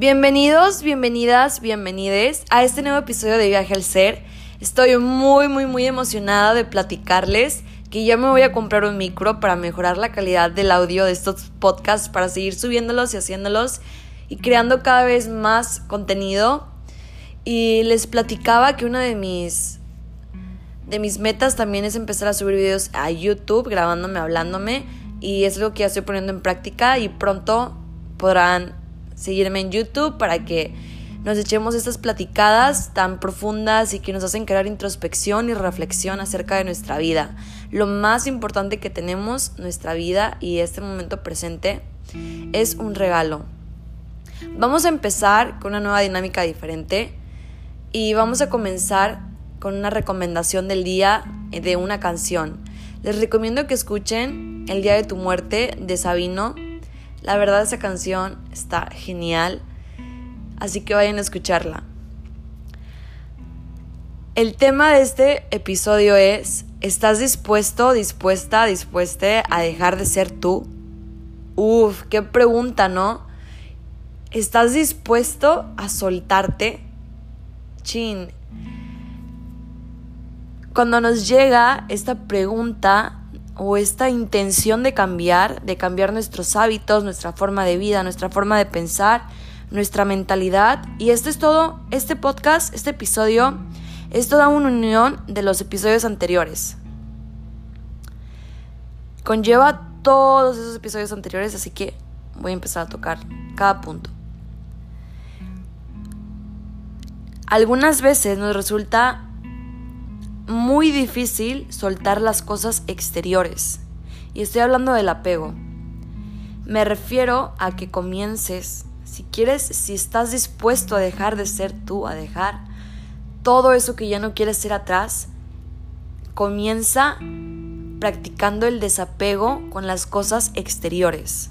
Bienvenidos, bienvenidas, bienvenides a este nuevo episodio de Viaje al Ser. Estoy muy, muy, muy emocionada de platicarles que ya me voy a comprar un micro para mejorar la calidad del audio de estos podcasts, para seguir subiéndolos y haciéndolos y creando cada vez más contenido. Y les platicaba que una de mis de mis metas también es empezar a subir videos a YouTube, grabándome, hablándome, y es lo que ya estoy poniendo en práctica y pronto podrán seguirme en YouTube para que nos echemos estas platicadas tan profundas y que nos hacen crear introspección y reflexión acerca de nuestra vida. Lo más importante que tenemos, nuestra vida y este momento presente, es un regalo. Vamos a empezar con una nueva dinámica diferente y vamos a comenzar con una recomendación del día de una canción. Les recomiendo que escuchen El Día de tu Muerte de Sabino. La verdad esa canción está genial así que vayan a escucharla. El tema de este episodio es, ¿estás dispuesto, dispuesta, dispuesta a dejar de ser tú? Uf, qué pregunta, ¿no? ¿Estás dispuesto a soltarte? Chin. Cuando nos llega esta pregunta o esta intención de cambiar, de cambiar nuestros hábitos, nuestra forma de vida, nuestra forma de pensar, nuestra mentalidad. Y esto es todo, este podcast, este episodio, es toda una unión de los episodios anteriores. Conlleva todos esos episodios anteriores, así que voy a empezar a tocar cada punto. Algunas veces nos resulta muy difícil soltar las cosas exteriores. Y estoy hablando del apego. Me refiero a que comiences si quieres, si estás dispuesto a dejar de ser tú, a dejar todo eso que ya no quieres ser atrás, comienza practicando el desapego con las cosas exteriores.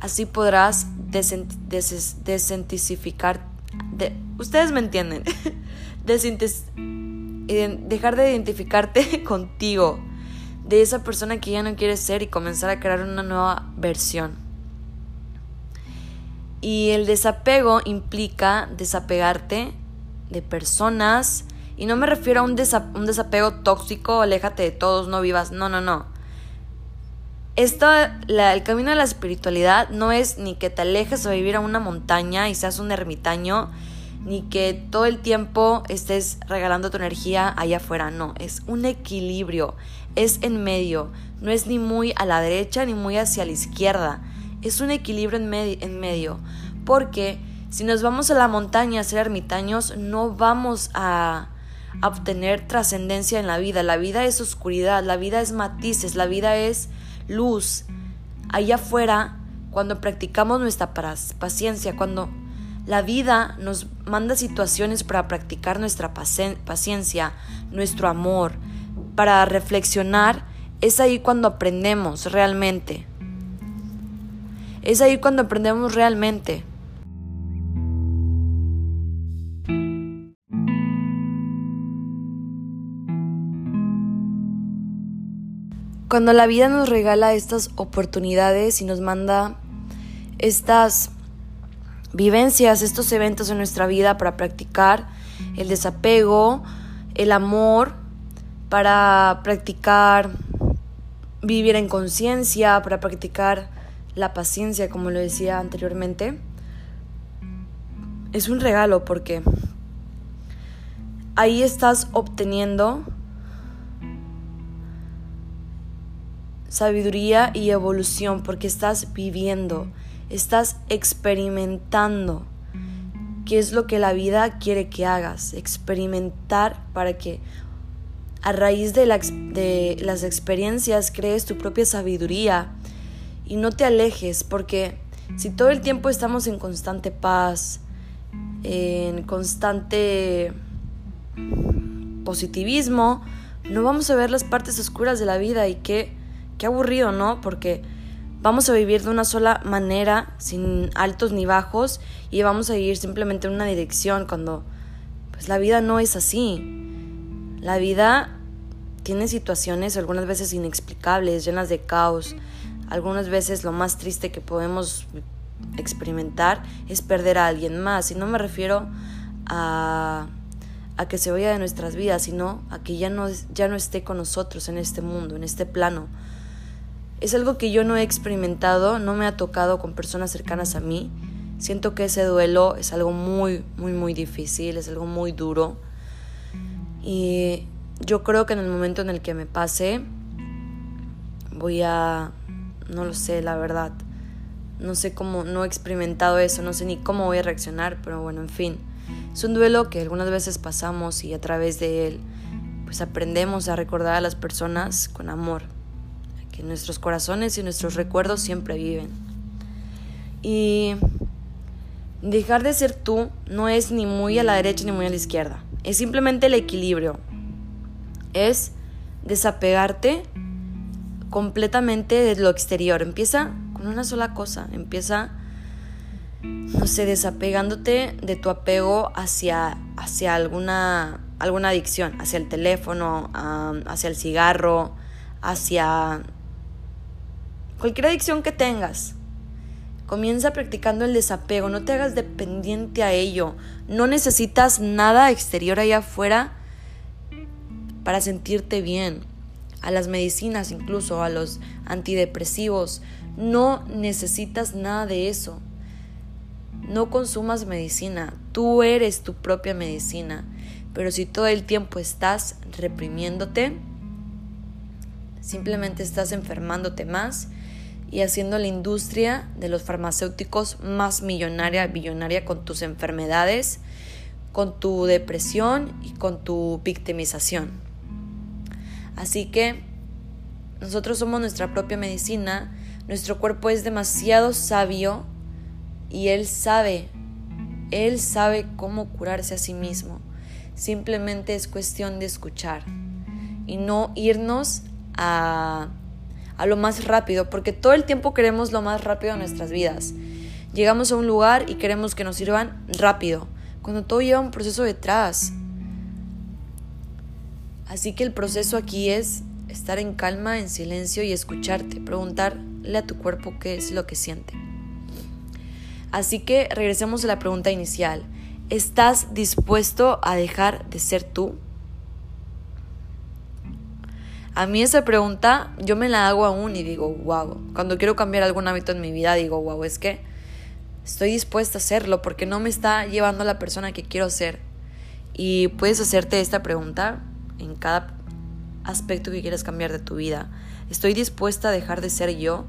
Así podrás desentisificar, ustedes me entienden, dejar de identificarte contigo, de esa persona que ya no quieres ser y comenzar a crear una nueva versión. Y el desapego implica desapegarte de personas. Y no me refiero a un, desapego tóxico, aléjate de todos, no vivas. No, no, no. Esto, el camino de la espiritualidad no es ni que te alejes a vivir a una montaña y seas un ermitaño, ni que todo el tiempo estés regalando tu energía allá afuera. No, es un equilibrio, es en medio. No es ni muy a la derecha ni muy hacia la izquierda es un equilibrio en, medio, porque si nos vamos a la montaña a ser ermitaños, no vamos a, obtener trascendencia en la vida. La vida es oscuridad, la vida es matices, la vida es luz. Allá afuera, cuando practicamos nuestra paciencia, cuando la vida nos manda situaciones para practicar nuestra paciencia, nuestro amor, para reflexionar, es ahí cuando aprendemos realmente. Es ahí cuando aprendemos realmente. Cuando la vida nos regala estas oportunidades y nos manda estas vivencias, estos eventos en nuestra vida para practicar el desapego, el amor, para practicar vivir en conciencia, para practicar la paciencia, como lo decía anteriormente, es un regalo porque ahí estás obteniendo sabiduría y evolución porque estás viviendo, estás experimentando qué es lo que la vida quiere que hagas, experimentar para que a raíz de, de las experiencias crees tu propia sabiduría, y no te alejes porque si todo el tiempo estamos en constante paz, en constante positivismo, no vamos a ver las partes oscuras de la vida y qué, qué aburrido, ¿no? Porque vamos a vivir de una sola manera, sin altos ni bajos, y vamos a ir simplemente en una dirección cuando pues la vida no es así. La vida tiene situaciones algunas veces inexplicables, llenas de caos, algunas veces lo más triste que podemos experimentar es perder a alguien más. Y no me refiero a, a que se vaya de nuestras vidas, sino a que ya no, ya no esté con nosotros en este mundo, en este plano. Es algo que yo no he experimentado, no me ha tocado con personas cercanas a mí. Siento que ese duelo es algo muy, muy, muy difícil, es algo muy duro. Y yo creo que en el momento en el que me pase, voy a, no lo sé, la verdad. No sé cómo, no he experimentado eso, no sé ni cómo voy a reaccionar, pero bueno, en fin. Es un duelo que algunas veces pasamos y a través de él, pues aprendemos a recordar a las personas con amor, nuestros corazones y nuestros recuerdos siempre viven. Y dejar de ser tú no es ni muy a la derecha ni muy a la izquierda, es simplemente el equilibrio. Es desapegarte completamente de lo exterior. Empieza con una sola cosa. Empieza, no sé, desapegándote de tu apego hacia, hacia alguna, alguna adicción, hacia el teléfono, hacia el cigarro, hacia cualquier adicción que tengas. Comienza practicando el desapego, no te hagas dependiente a ello. No necesitas nada exterior allá afuera para sentirte bien a las medicinas, incluso a los antidepresivos. No necesitas nada de eso. No consumas medicina, tú eres tu propia medicina. Pero si todo el tiempo estás reprimiéndote, simplemente estás enfermándote más y haciendo la industria de los farmacéuticos más millonaria, billonaria con tus enfermedades, con tu depresión y con tu victimización. Así que nosotros somos nuestra propia medicina, nuestro cuerpo es demasiado sabio y él sabe, él sabe cómo curarse a sí mismo. Simplemente es cuestión de escuchar y no irnos a, a lo más rápido, porque todo el tiempo queremos lo más rápido en nuestras vidas. Llegamos a un lugar y queremos que nos sirvan rápido, cuando todo lleva un proceso detrás. Así que el proceso aquí es estar en calma, en silencio y escucharte, preguntarle a tu cuerpo qué es lo que siente. Así que regresemos a la pregunta inicial. ¿Estás dispuesto a dejar de ser tú? A mí esa pregunta yo me la hago aún y digo, wow, cuando quiero cambiar algún hábito en mi vida digo, wow, es que estoy dispuesta a hacerlo porque no me está llevando a la persona que quiero ser. Y puedes hacerte esta pregunta en cada aspecto que quieras cambiar de tu vida. Estoy dispuesta a dejar de ser yo.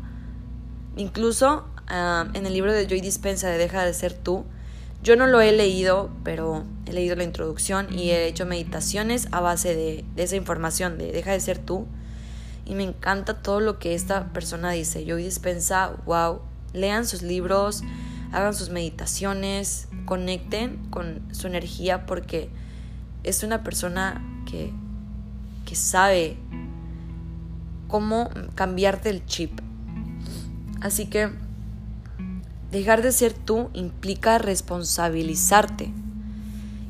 Incluso ah, en el libro de Joy Dispensa de Deja de ser tú, yo no lo he leído, pero he leído la introducción y he hecho meditaciones a base de, esa información de Deja de ser tú. Y me encanta todo lo que esta persona dice. Joy Dispensa, wow, lean sus libros, hagan sus meditaciones, conecten con su energía porque es una persona que que sabe cómo cambiarte el chip. Así que dejar de ser tú implica responsabilizarte.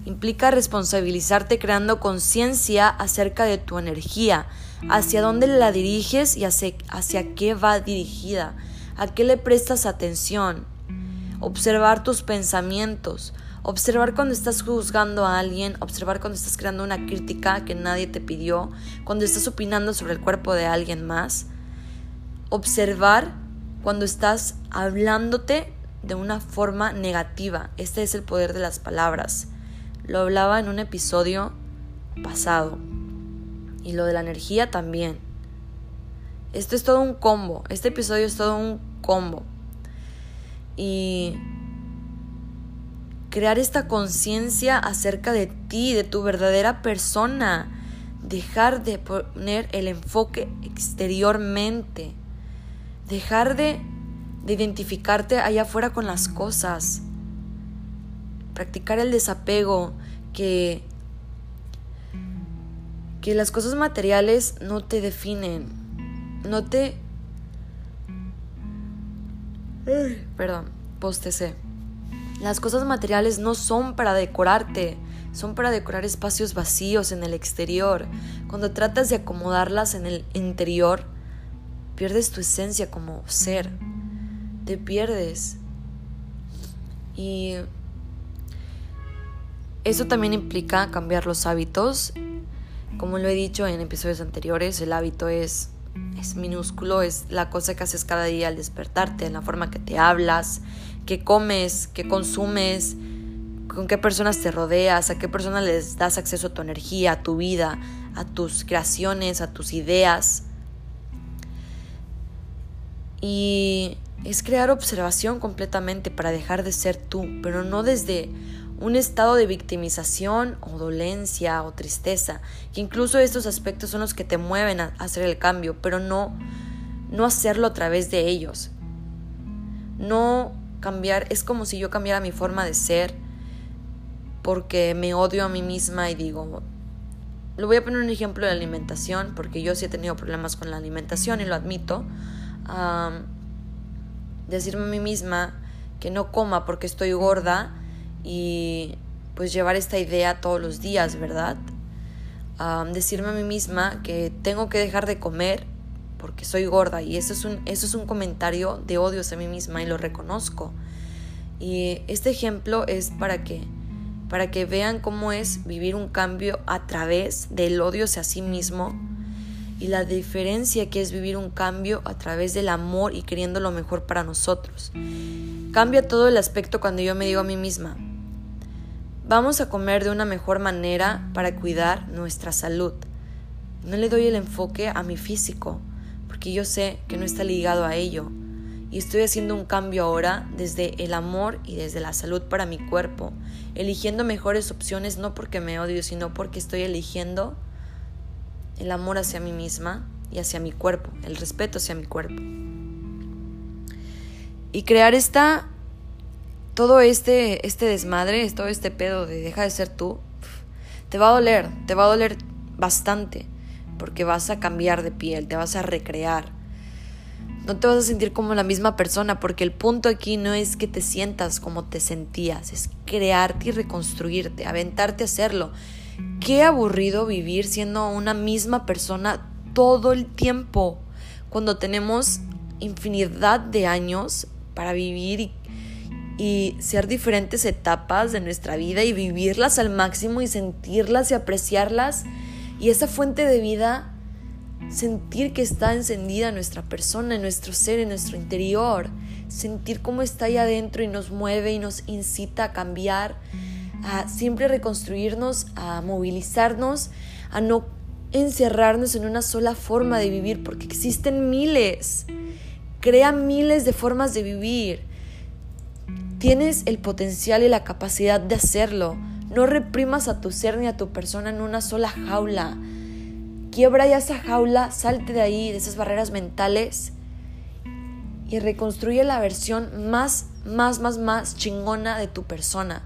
Implica responsabilizarte creando conciencia acerca de tu energía, hacia dónde la diriges y hacia, hacia qué va dirigida, a qué le prestas atención. Observar tus pensamientos, Observar cuando estás juzgando a alguien, observar cuando estás creando una crítica que nadie te pidió, cuando estás opinando sobre el cuerpo de alguien más. Observar cuando estás hablándote de una forma negativa. Este es el poder de las palabras. Lo hablaba en un episodio pasado. Y lo de la energía también. Esto es todo un combo. Este episodio es todo un combo. Y crear esta conciencia acerca de ti, de tu verdadera persona, dejar de poner el enfoque exteriormente, dejar de, de identificarte allá afuera con las cosas, practicar el desapego, que, que las cosas materiales no te definen, no te... Perdón, postecé. Las cosas materiales no son para decorarte, son para decorar espacios vacíos en el exterior. Cuando tratas de acomodarlas en el interior, pierdes tu esencia como ser. Te pierdes. Y eso también implica cambiar los hábitos. Como lo he dicho en episodios anteriores, el hábito es, es minúsculo, es la cosa que haces cada día al despertarte, en la forma que te hablas, que comes, que consumes, con qué personas te rodeas, a qué personas les das acceso a tu energía, a tu vida, a tus creaciones, a tus ideas. Y es crear observación completamente para dejar de ser tú, pero no desde un estado de victimización o dolencia o tristeza, que incluso estos aspectos son los que te mueven a hacer el cambio, pero no no hacerlo a través de ellos. No cambiar, es como si yo cambiara mi forma de ser porque me odio a mí misma y digo, lo voy a poner un ejemplo de alimentación, porque yo sí he tenido problemas con la alimentación y lo admito. Decirme a mí misma que no coma porque estoy gorda y pues llevar esta idea todos los días, ¿verdad? decirme a mí misma que tengo que dejar de comer porque soy gorda y eso es un, eso es un comentario de odio hacia mí misma y lo reconozco. Y este ejemplo es para que para que vean cómo es vivir un cambio a través del odio hacia sí mismo y la diferencia que es vivir un cambio a través del amor y queriendo lo mejor para nosotros. Cambia todo el aspecto cuando yo me digo a mí misma, vamos a comer de una mejor manera para cuidar nuestra salud. No le doy el enfoque a mi físico, porque yo sé que no está ligado a ello y estoy haciendo un cambio ahora desde el amor y desde la salud para mi cuerpo, eligiendo mejores opciones no porque me odio, sino porque estoy eligiendo el amor hacia mí misma y hacia mi cuerpo, el respeto hacia mi cuerpo. Y crear esta todo este este desmadre, todo este pedo de deja de ser tú, te va a doler, te va a doler bastante, porque vas a cambiar de piel, te vas a recrear no te vas a sentir como la misma persona porque el punto aquí no es que te sientas como te sentías, es crearte y reconstruirte, aventarte a hacerlo. Qué aburrido vivir siendo una misma persona todo el tiempo. Cuando tenemos infinidad de años para vivir y, ser diferentes etapas de nuestra vida y vivirlas al máximo y sentirlas y apreciarlas. Y esa fuente de vida sentir que está encendida nuestra persona, en nuestro ser, en nuestro interior, sentir cómo está ahí adentro y nos mueve y nos incita a cambiar, a siempre reconstruirnos, a movilizarnos, a no encerrarnos en una sola forma de vivir, porque existen miles, crea miles de formas de vivir. Tienes el potencial y la capacidad de hacerlo. No reprimas a tu ser ni a tu persona en una sola jaula Quiebra ya esa jaula, salte de ahí, de esas barreras mentales y reconstruye la versión más, más, más, más chingona de tu persona.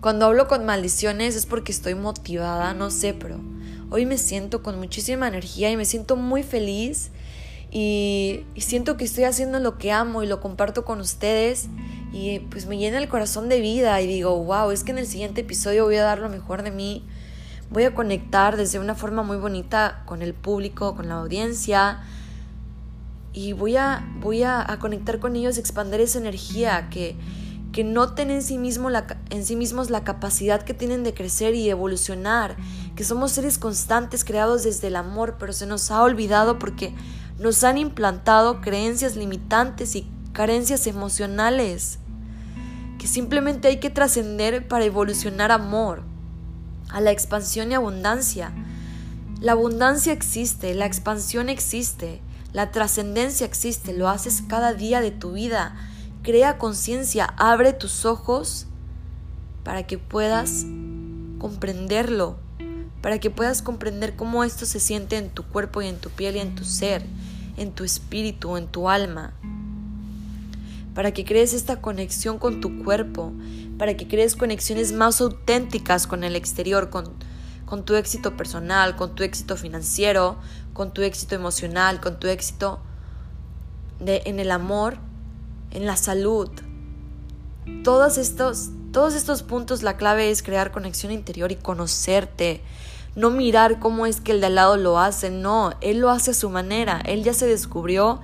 Cuando hablo con maldiciones es porque estoy motivada, no sé, pero hoy me siento con muchísima energía y me siento muy feliz y, siento que estoy haciendo lo que amo y lo comparto con ustedes y pues me llena el corazón de vida y digo, wow, es que en el siguiente episodio voy a dar lo mejor de mí voy a conectar desde una forma muy bonita con el público, con la audiencia y voy a, voy a, conectar con ellos, expandir esa energía que, que noten en sí, mismo la, en sí mismos la capacidad que tienen de crecer y evolucionar, que somos seres constantes creados desde el amor, pero se nos ha olvidado porque nos han implantado creencias limitantes y carencias emocionales, que simplemente hay que trascender para evolucionar amor a la expansión y abundancia. La abundancia existe, la expansión existe, la trascendencia existe, lo haces cada día de tu vida. Crea conciencia, abre tus ojos para que puedas comprenderlo, para que puedas comprender cómo esto se siente en tu cuerpo y en tu piel y en tu ser, en tu espíritu, en tu alma, para que crees esta conexión con tu cuerpo, para que crees conexiones más auténticas con el exterior, con, con tu éxito personal, con tu éxito financiero, con tu éxito emocional, con tu éxito de, en el amor, en la salud. Todos estos, todos estos puntos, la clave es crear conexión interior y conocerte. No mirar cómo es que el de al lado lo hace, no, él lo hace a su manera, él ya se descubrió,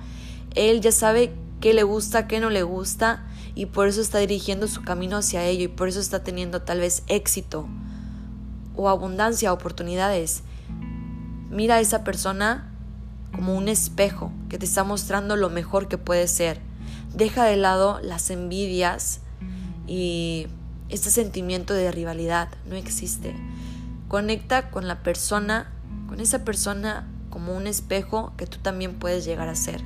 él ya sabe qué le gusta, qué no le gusta y por eso está dirigiendo su camino hacia ello y por eso está teniendo tal vez éxito o abundancia, oportunidades. Mira a esa persona como un espejo que te está mostrando lo mejor que puede ser. Deja de lado las envidias y este sentimiento de rivalidad. No existe. Conecta con la persona, con esa persona como un espejo que tú también puedes llegar a ser.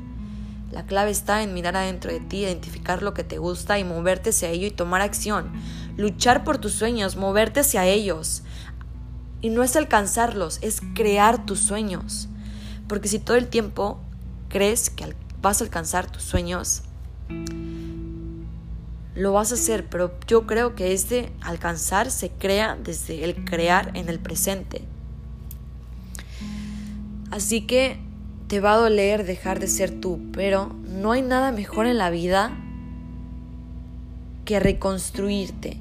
La clave está en mirar adentro de ti, identificar lo que te gusta y moverte hacia ello y tomar acción. Luchar por tus sueños, moverte hacia ellos. Y no es alcanzarlos, es crear tus sueños. Porque si todo el tiempo crees que vas a alcanzar tus sueños, lo vas a hacer, pero yo creo que este alcanzar se crea desde el crear en el presente. Así que te va a doler dejar de ser tú, pero no hay nada mejor en la vida que reconstruirte,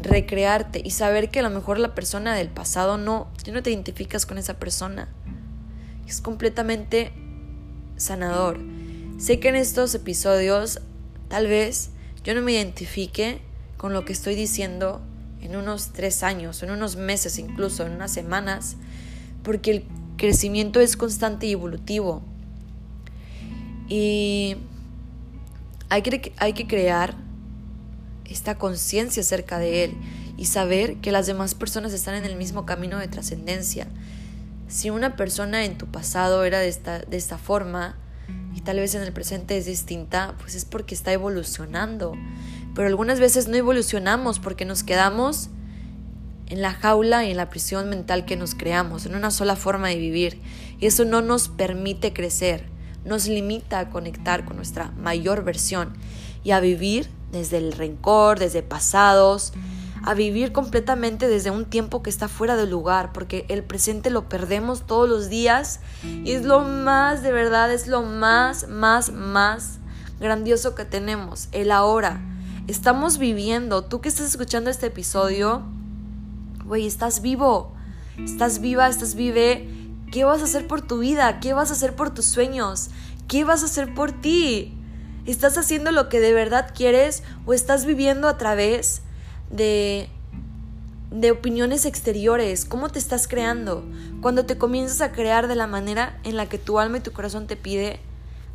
recrearte y saber que a lo mejor la persona del pasado no, tú no te identificas con esa persona. Es completamente sanador. Sé que en estos episodios tal vez yo no me identifique con lo que estoy diciendo en unos tres años, en unos meses incluso, en unas semanas, porque el crecimiento es constante y evolutivo. Y hay que, hay que crear esta conciencia acerca de él y saber que las demás personas están en el mismo camino de trascendencia. Si una persona en tu pasado era de esta, de esta forma, y tal vez en el presente es distinta, pues es porque está evolucionando. Pero algunas veces no evolucionamos porque nos quedamos en la jaula y en la prisión mental que nos creamos, en una sola forma de vivir. Y eso no nos permite crecer, nos limita a conectar con nuestra mayor versión y a vivir desde el rencor, desde pasados, a vivir completamente desde un tiempo que está fuera de lugar, porque el presente lo perdemos todos los días y es lo más, de verdad, es lo más, más, más grandioso que tenemos, el ahora. Estamos viviendo, tú que estás escuchando este episodio, güey, estás vivo, estás viva, estás vive. ¿Qué vas a hacer por tu vida? ¿Qué vas a hacer por tus sueños? ¿Qué vas a hacer por ti? ¿Estás haciendo lo que de verdad quieres o estás viviendo a través de, de opiniones exteriores, cómo te estás creando. Cuando te comienzas a crear de la manera en la que tu alma y tu corazón te pide,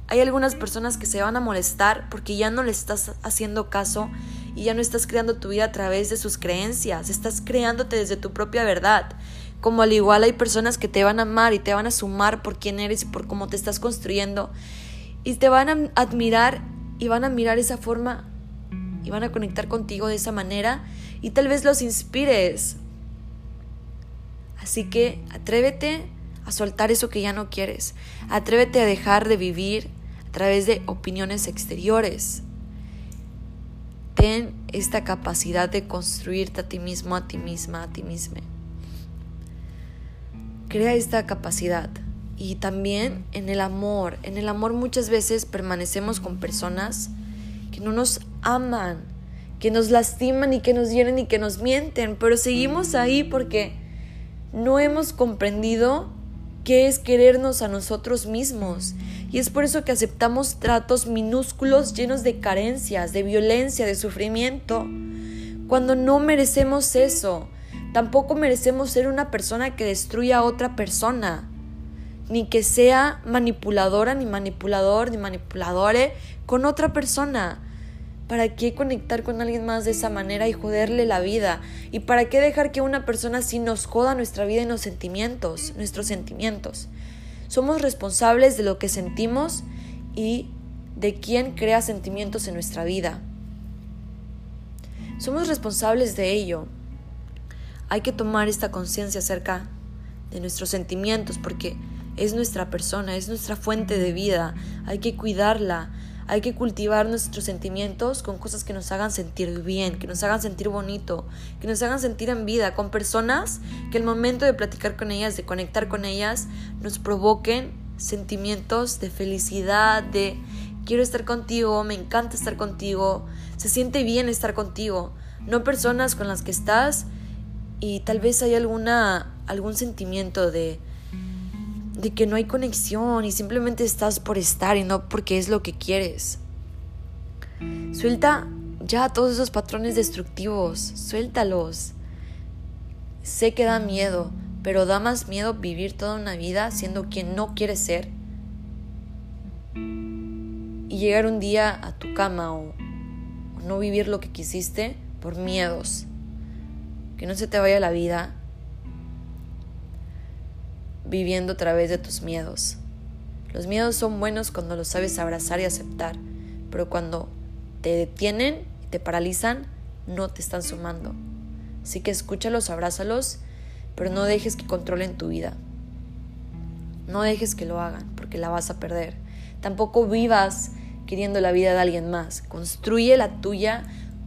hay algunas personas que se van a molestar porque ya no le estás haciendo caso y ya no estás creando tu vida a través de sus creencias, estás creándote desde tu propia verdad. Como al igual hay personas que te van a amar y te van a sumar por quién eres y por cómo te estás construyendo y te van a admirar y van a mirar esa forma y van a conectar contigo de esa manera y tal vez los inspires. Así que atrévete a soltar eso que ya no quieres. Atrévete a dejar de vivir a través de opiniones exteriores. Ten esta capacidad de construirte a ti mismo, a ti misma, a ti misma. Crea esta capacidad. Y también en el amor. En el amor muchas veces permanecemos con personas que no nos aman, que nos lastiman y que nos hieren y que nos mienten, pero seguimos ahí porque no hemos comprendido qué es querernos a nosotros mismos. Y es por eso que aceptamos tratos minúsculos llenos de carencias, de violencia, de sufrimiento, cuando no merecemos eso. Tampoco merecemos ser una persona que destruya a otra persona, ni que sea manipuladora, ni manipulador, ni manipuladore con otra persona. ¿Para qué conectar con alguien más de esa manera y joderle la vida? ¿Y para qué dejar que una persona así nos joda nuestra vida y los sentimientos, nuestros sentimientos? Somos responsables de lo que sentimos y de quién crea sentimientos en nuestra vida. Somos responsables de ello. Hay que tomar esta conciencia acerca de nuestros sentimientos porque es nuestra persona, es nuestra fuente de vida. Hay que cuidarla, hay que cultivar nuestros sentimientos con cosas que nos hagan sentir bien, que nos hagan sentir bonito, que nos hagan sentir en vida, con personas que el momento de platicar con ellas, de conectar con ellas, nos provoquen sentimientos de felicidad, de quiero estar contigo, me encanta estar contigo, se siente bien estar contigo, no personas con las que estás y tal vez hay alguna algún sentimiento de de que no hay conexión y simplemente estás por estar y no porque es lo que quieres. Suelta ya todos esos patrones destructivos, suéltalos. Sé que da miedo, pero da más miedo vivir toda una vida siendo quien no quieres ser y llegar un día a tu cama o, no vivir lo que quisiste por miedos. Que no se te vaya la vida viviendo a través de tus miedos. Los miedos son buenos cuando los sabes abrazar y aceptar, pero cuando te detienen y te paralizan, no te están sumando. Así que escúchalos, abrázalos, pero no dejes que controlen tu vida. No dejes que lo hagan, porque la vas a perder. Tampoco vivas queriendo la vida de alguien más. Construye la tuya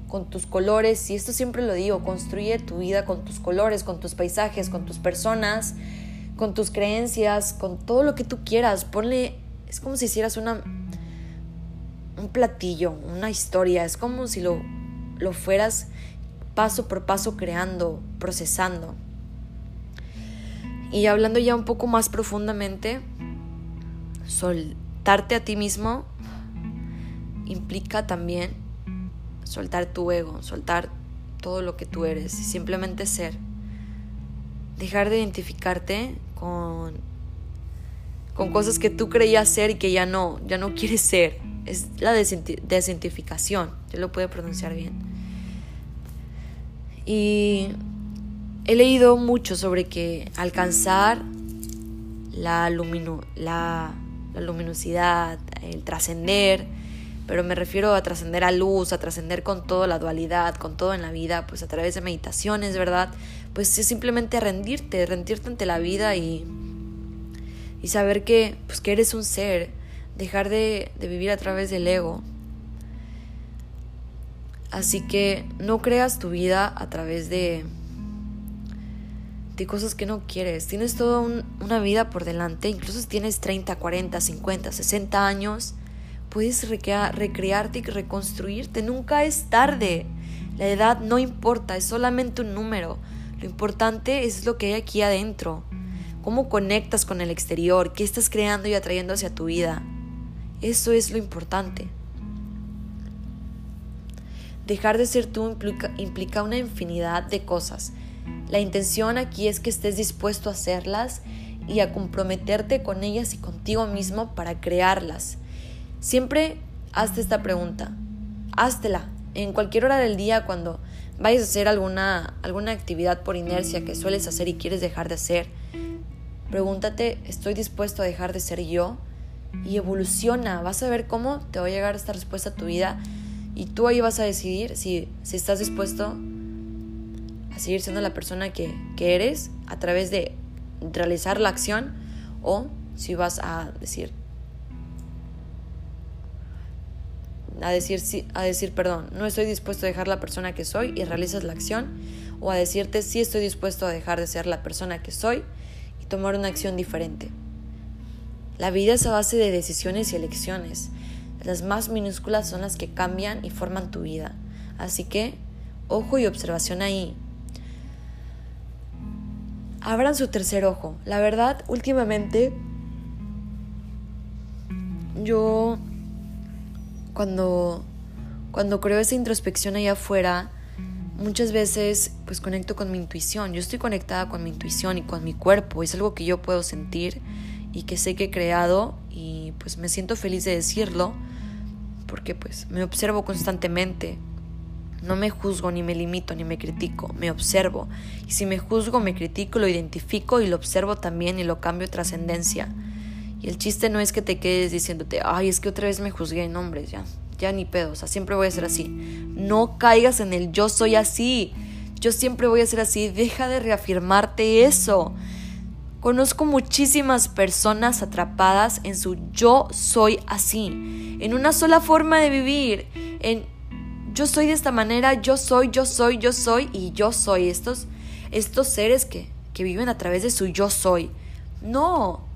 con tus colores, y esto siempre lo digo, construye tu vida con tus colores, con tus paisajes, con tus personas, con tus creencias, con todo lo que tú quieras. Ponle, es como si hicieras una un platillo, una historia, es como si lo, lo fueras paso por paso creando, procesando. Y hablando ya un poco más profundamente, soltarte a ti mismo implica también soltar tu ego, soltar todo lo que tú eres simplemente ser. Dejar de identificarte con, con cosas que tú creías ser y que ya no, ya no quieres ser. Es la desidentificación, yo lo puedo pronunciar bien. Y he leído mucho sobre que alcanzar la, la, la luminosidad, el trascender, pero me refiero a trascender a luz, a trascender con toda la dualidad, con todo en la vida, pues a través de meditaciones, ¿verdad? Pues es simplemente rendirte, rendirte ante la vida y, y saber que, pues que eres un ser, dejar de, de vivir a través del ego. Así que no creas tu vida a través de, de cosas que no quieres. Tienes toda una vida por delante, incluso si tienes 30, 40, 50, 60 años puedes recrearte y reconstruirte. Nunca es tarde. La edad no importa, es solamente un número. Lo importante es lo que hay aquí adentro. Cómo conectas con el exterior, qué estás creando y atrayendo hacia tu vida. Eso es lo importante. Dejar de ser tú implica, implica, una infinidad de cosas. La intención aquí es que estés dispuesto a hacerlas y a comprometerte con ellas y contigo mismo para crearlas. Siempre hazte esta pregunta. Háztela. En cualquier hora del día, cuando vayas a hacer alguna, alguna actividad por inercia que sueles hacer y quieres dejar de hacer, pregúntate, ¿estoy dispuesto a dejar de ser yo? Y evoluciona. Vas a ver cómo te va a llegar esta respuesta a tu vida. Y tú ahí vas a decidir si, si estás dispuesto a seguir siendo la persona que, que eres a través de realizar la acción o si vas a decir, a decir, a decir, perdón, no estoy dispuesto a dejar la persona que soy y realizas la acción, o a decirte, sí estoy dispuesto a dejar de ser la persona que soy y tomar una acción diferente. La vida es a base de decisiones y elecciones. Las más minúsculas son las que cambian y forman tu vida. Así que, ojo y observación ahí. Abran su tercer ojo. La verdad, últimamente yo cuando, cuando creo esa introspección allá afuera, muchas veces pues conecto con mi intuición. Yo estoy conectada con mi intuición y con mi cuerpo. Es algo que yo puedo sentir y que sé que he creado y pues me siento feliz de decirlo porque pues me observo constantemente. No me juzgo, ni me limito, ni me critico, me observo. Y si me juzgo, me critico, lo identifico y lo observo también y lo cambio trascendencia. Y el chiste no es que te quedes diciéndote, ay, es que otra vez me juzgué en hombres, ya, ya ni pedo, o sea, siempre voy a ser así. No caigas en el yo soy así, yo siempre voy a ser así, deja de reafirmarte eso. Conozco muchísimas personas atrapadas en su yo soy así, en una sola forma de vivir, en yo soy de esta manera, yo soy, yo soy, yo soy y yo soy estos, estos seres que, que viven a través de su yo soy. No,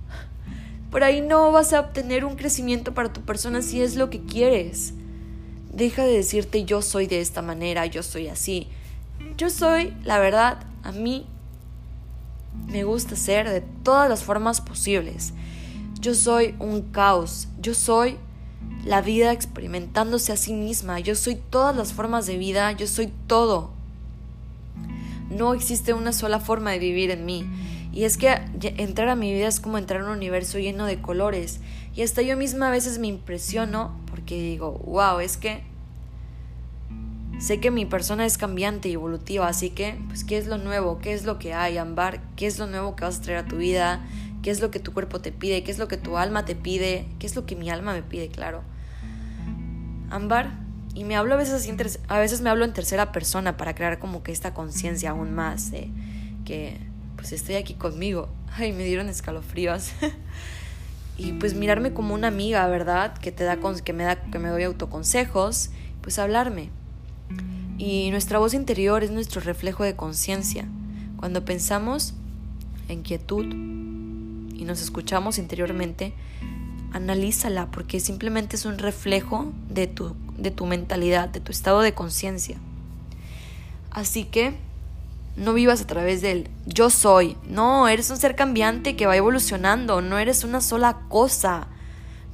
por ahí no vas a obtener un crecimiento para tu persona si es lo que quieres. Deja de decirte yo soy de esta manera, yo soy así. Yo soy, la verdad, a mí me gusta ser de todas las formas posibles. Yo soy un caos, yo soy la vida experimentándose a sí misma. Yo soy todas las formas de vida, yo soy todo. No existe una sola forma de vivir en mí. Y es que entrar a mi vida es como entrar a un universo lleno de colores. Y hasta yo misma a veces me impresiono porque digo, wow, es que sé que mi persona es cambiante y evolutiva, así que, pues, ¿qué es lo nuevo? ¿Qué es lo que hay, Ambar? ¿Qué es lo nuevo que vas a traer a tu vida? ¿Qué es lo que tu cuerpo te pide? ¿Qué es lo que tu alma te pide? ¿Qué es lo que mi alma me pide, claro? Ambar, y me hablo a veces, a veces me hablo en tercera persona para crear como que esta conciencia aún más de que pues estoy aquí conmigo. Ay, me dieron escalofríos. y pues mirarme como una amiga, ¿verdad? Que te da que me da que me doy autoconsejos, pues hablarme. Y nuestra voz interior es nuestro reflejo de conciencia. Cuando pensamos en quietud y nos escuchamos interiormente, analízala porque simplemente es un reflejo de tu, de tu mentalidad, de tu estado de conciencia. Así que no vivas a través del yo soy. No, eres un ser cambiante que va evolucionando, no eres una sola cosa.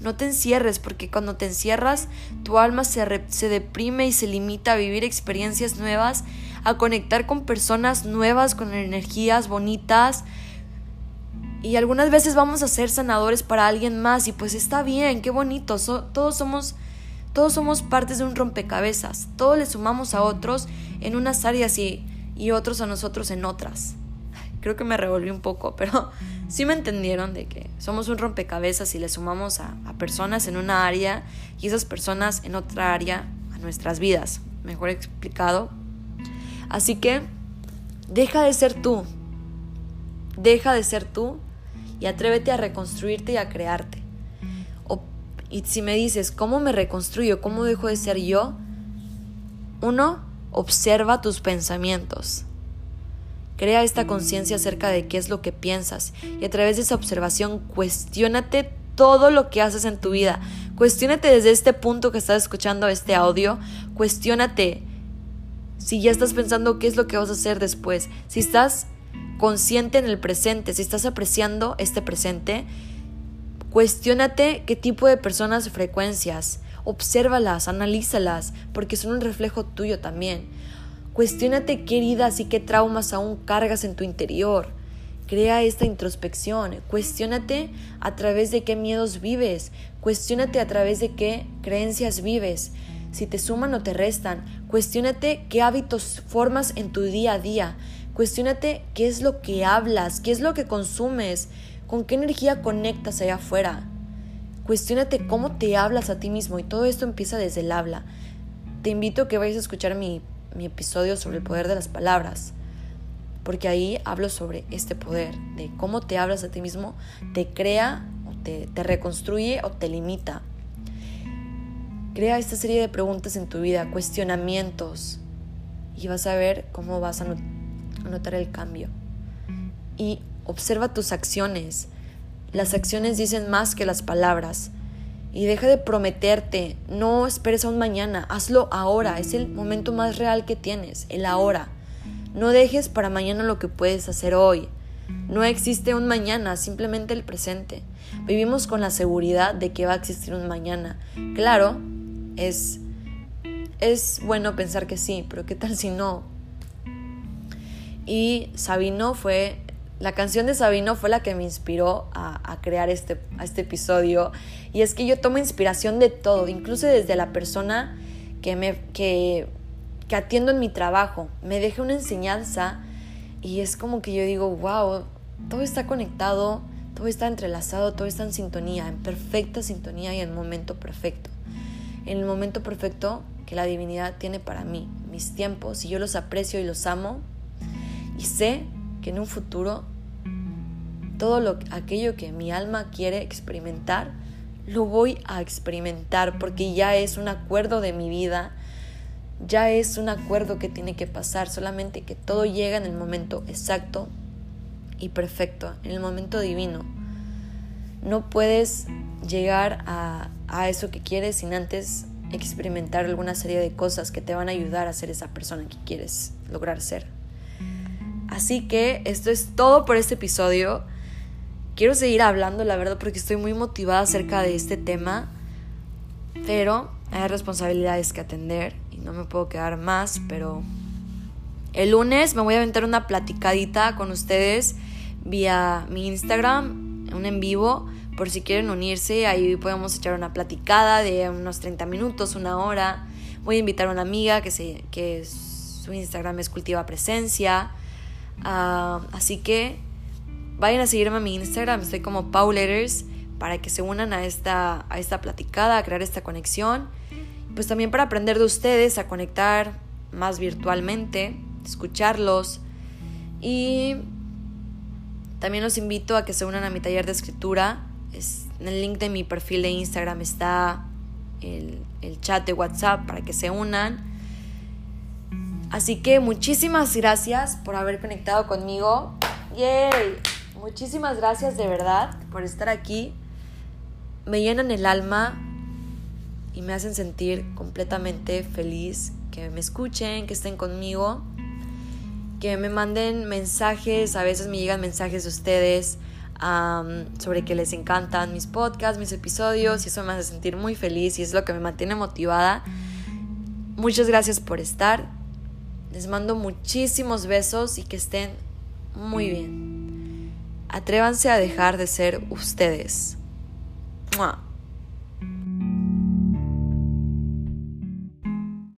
No te encierres porque cuando te encierras tu alma se, se deprime y se limita a vivir experiencias nuevas, a conectar con personas nuevas, con energías bonitas, y algunas veces vamos a ser sanadores para alguien más y pues está bien, qué bonito. todos somos todos somos partes de un rompecabezas. Todos le sumamos a otros en unas áreas y, y otros a nosotros en otras. Creo que me revolví un poco, pero sí me entendieron de que somos un rompecabezas y le sumamos a, personas en una área y esas personas en otra área a nuestras vidas. Mejor explicado. Así que deja de ser tú. Deja de ser tú y atrévete a reconstruirte y a crearte. y si me dices, ¿cómo me reconstruyo? ¿Cómo dejo de ser yo? Uno, observa tus pensamientos. Crea esta conciencia acerca de qué es lo que piensas y a través de esa observación cuestiónate todo lo que haces en tu vida. Cuestiónate desde este punto que estás escuchando este audio, cuestiónate si ya estás pensando qué es lo que vas a hacer después, si estás consciente en el presente, si estás apreciando este presente, cuestiónate qué tipo de personas frecuencias, obsérvalas, analízalas, porque son un reflejo tuyo también. Cuestiónate qué heridas y qué traumas aún cargas en tu interior. Crea esta introspección, cuestiónate a través de qué miedos vives, cuestiónate a través de qué creencias vives, si te suman o te restan, cuestiónate qué hábitos formas en tu día a día, Cuestiónate qué es lo que hablas, qué es lo que consumes, con qué energía conectas allá afuera. Cuestiónate cómo te hablas a ti mismo y todo esto empieza desde el habla. Te invito a que vayas a escuchar mi, mi episodio sobre el poder de las palabras, porque ahí hablo sobre este poder, de cómo te hablas a ti mismo, te crea o te, te reconstruye o te limita. Crea esta serie de preguntas en tu vida, cuestionamientos, y vas a ver cómo vas a notar el cambio. Y observa tus acciones. Las acciones dicen más que las palabras. Y deja de prometerte, no esperes a un mañana, hazlo ahora, es el momento más real que tienes, el ahora. No dejes para mañana lo que puedes hacer hoy. No existe un mañana, simplemente el presente. Vivimos con la seguridad de que va a existir un mañana. Claro, es, es bueno pensar que sí, pero ¿qué tal si no? Y Sabino fue, la canción de Sabino fue la que me inspiró a, crear este, este episodio. Y es que yo tomo inspiración de todo, incluso desde la persona que, me, que, que atiendo en mi trabajo. Me deja una enseñanza y es como que yo digo, wow, todo está conectado, todo está entrelazado, todo está en sintonía, en perfecta sintonía y en momento perfecto. En el momento perfecto que la divinidad tiene para mí, mis tiempos, y yo los aprecio y los amo, y sé que en un futuro todo lo, aquello que mi alma quiere experimentar, lo voy a experimentar porque ya es un acuerdo de mi vida, ya es un acuerdo que tiene que pasar, solamente que todo llega en el momento exacto y perfecto, en el momento divino. No puedes llegar a, a eso que quieres sin antes experimentar alguna serie de cosas que te van a ayudar a ser esa persona que quieres lograr ser. Así que esto es todo por este episodio. Quiero seguir hablando, la verdad, porque estoy muy motivada acerca de este tema. Pero hay responsabilidades que atender y no me puedo quedar más, pero el lunes me voy a aventar una platicadita con ustedes vía mi Instagram, un en vivo, por si quieren unirse, ahí podemos echar una platicada de unos 30 minutos, una hora. Voy a invitar a una amiga que, se, que su Instagram es Cultiva Presencia. Ah, así que vayan a seguirme a mi Instagram, estoy como Pauletters, para que se unan a esta, a esta platicada, a crear esta conexión. Pues también para aprender de ustedes, a conectar más virtualmente, escucharlos. Y también los invito a que se unan a mi taller de escritura. Es, en el link de mi perfil de Instagram está el, el chat de WhatsApp para que se unan. Así que muchísimas gracias por haber conectado conmigo. ¡Yay! Muchísimas gracias de verdad por estar aquí. Me llenan el alma y me hacen sentir completamente feliz que me escuchen, que estén conmigo, que me manden mensajes, a veces me llegan mensajes de ustedes sobre que les encantan mis podcasts, mis episodios y eso me hace sentir muy feliz y es lo que me mantiene motivada. Muchas gracias por estar. Les mando muchísimos besos y que estén muy bien. Atrévanse a dejar de ser ustedes.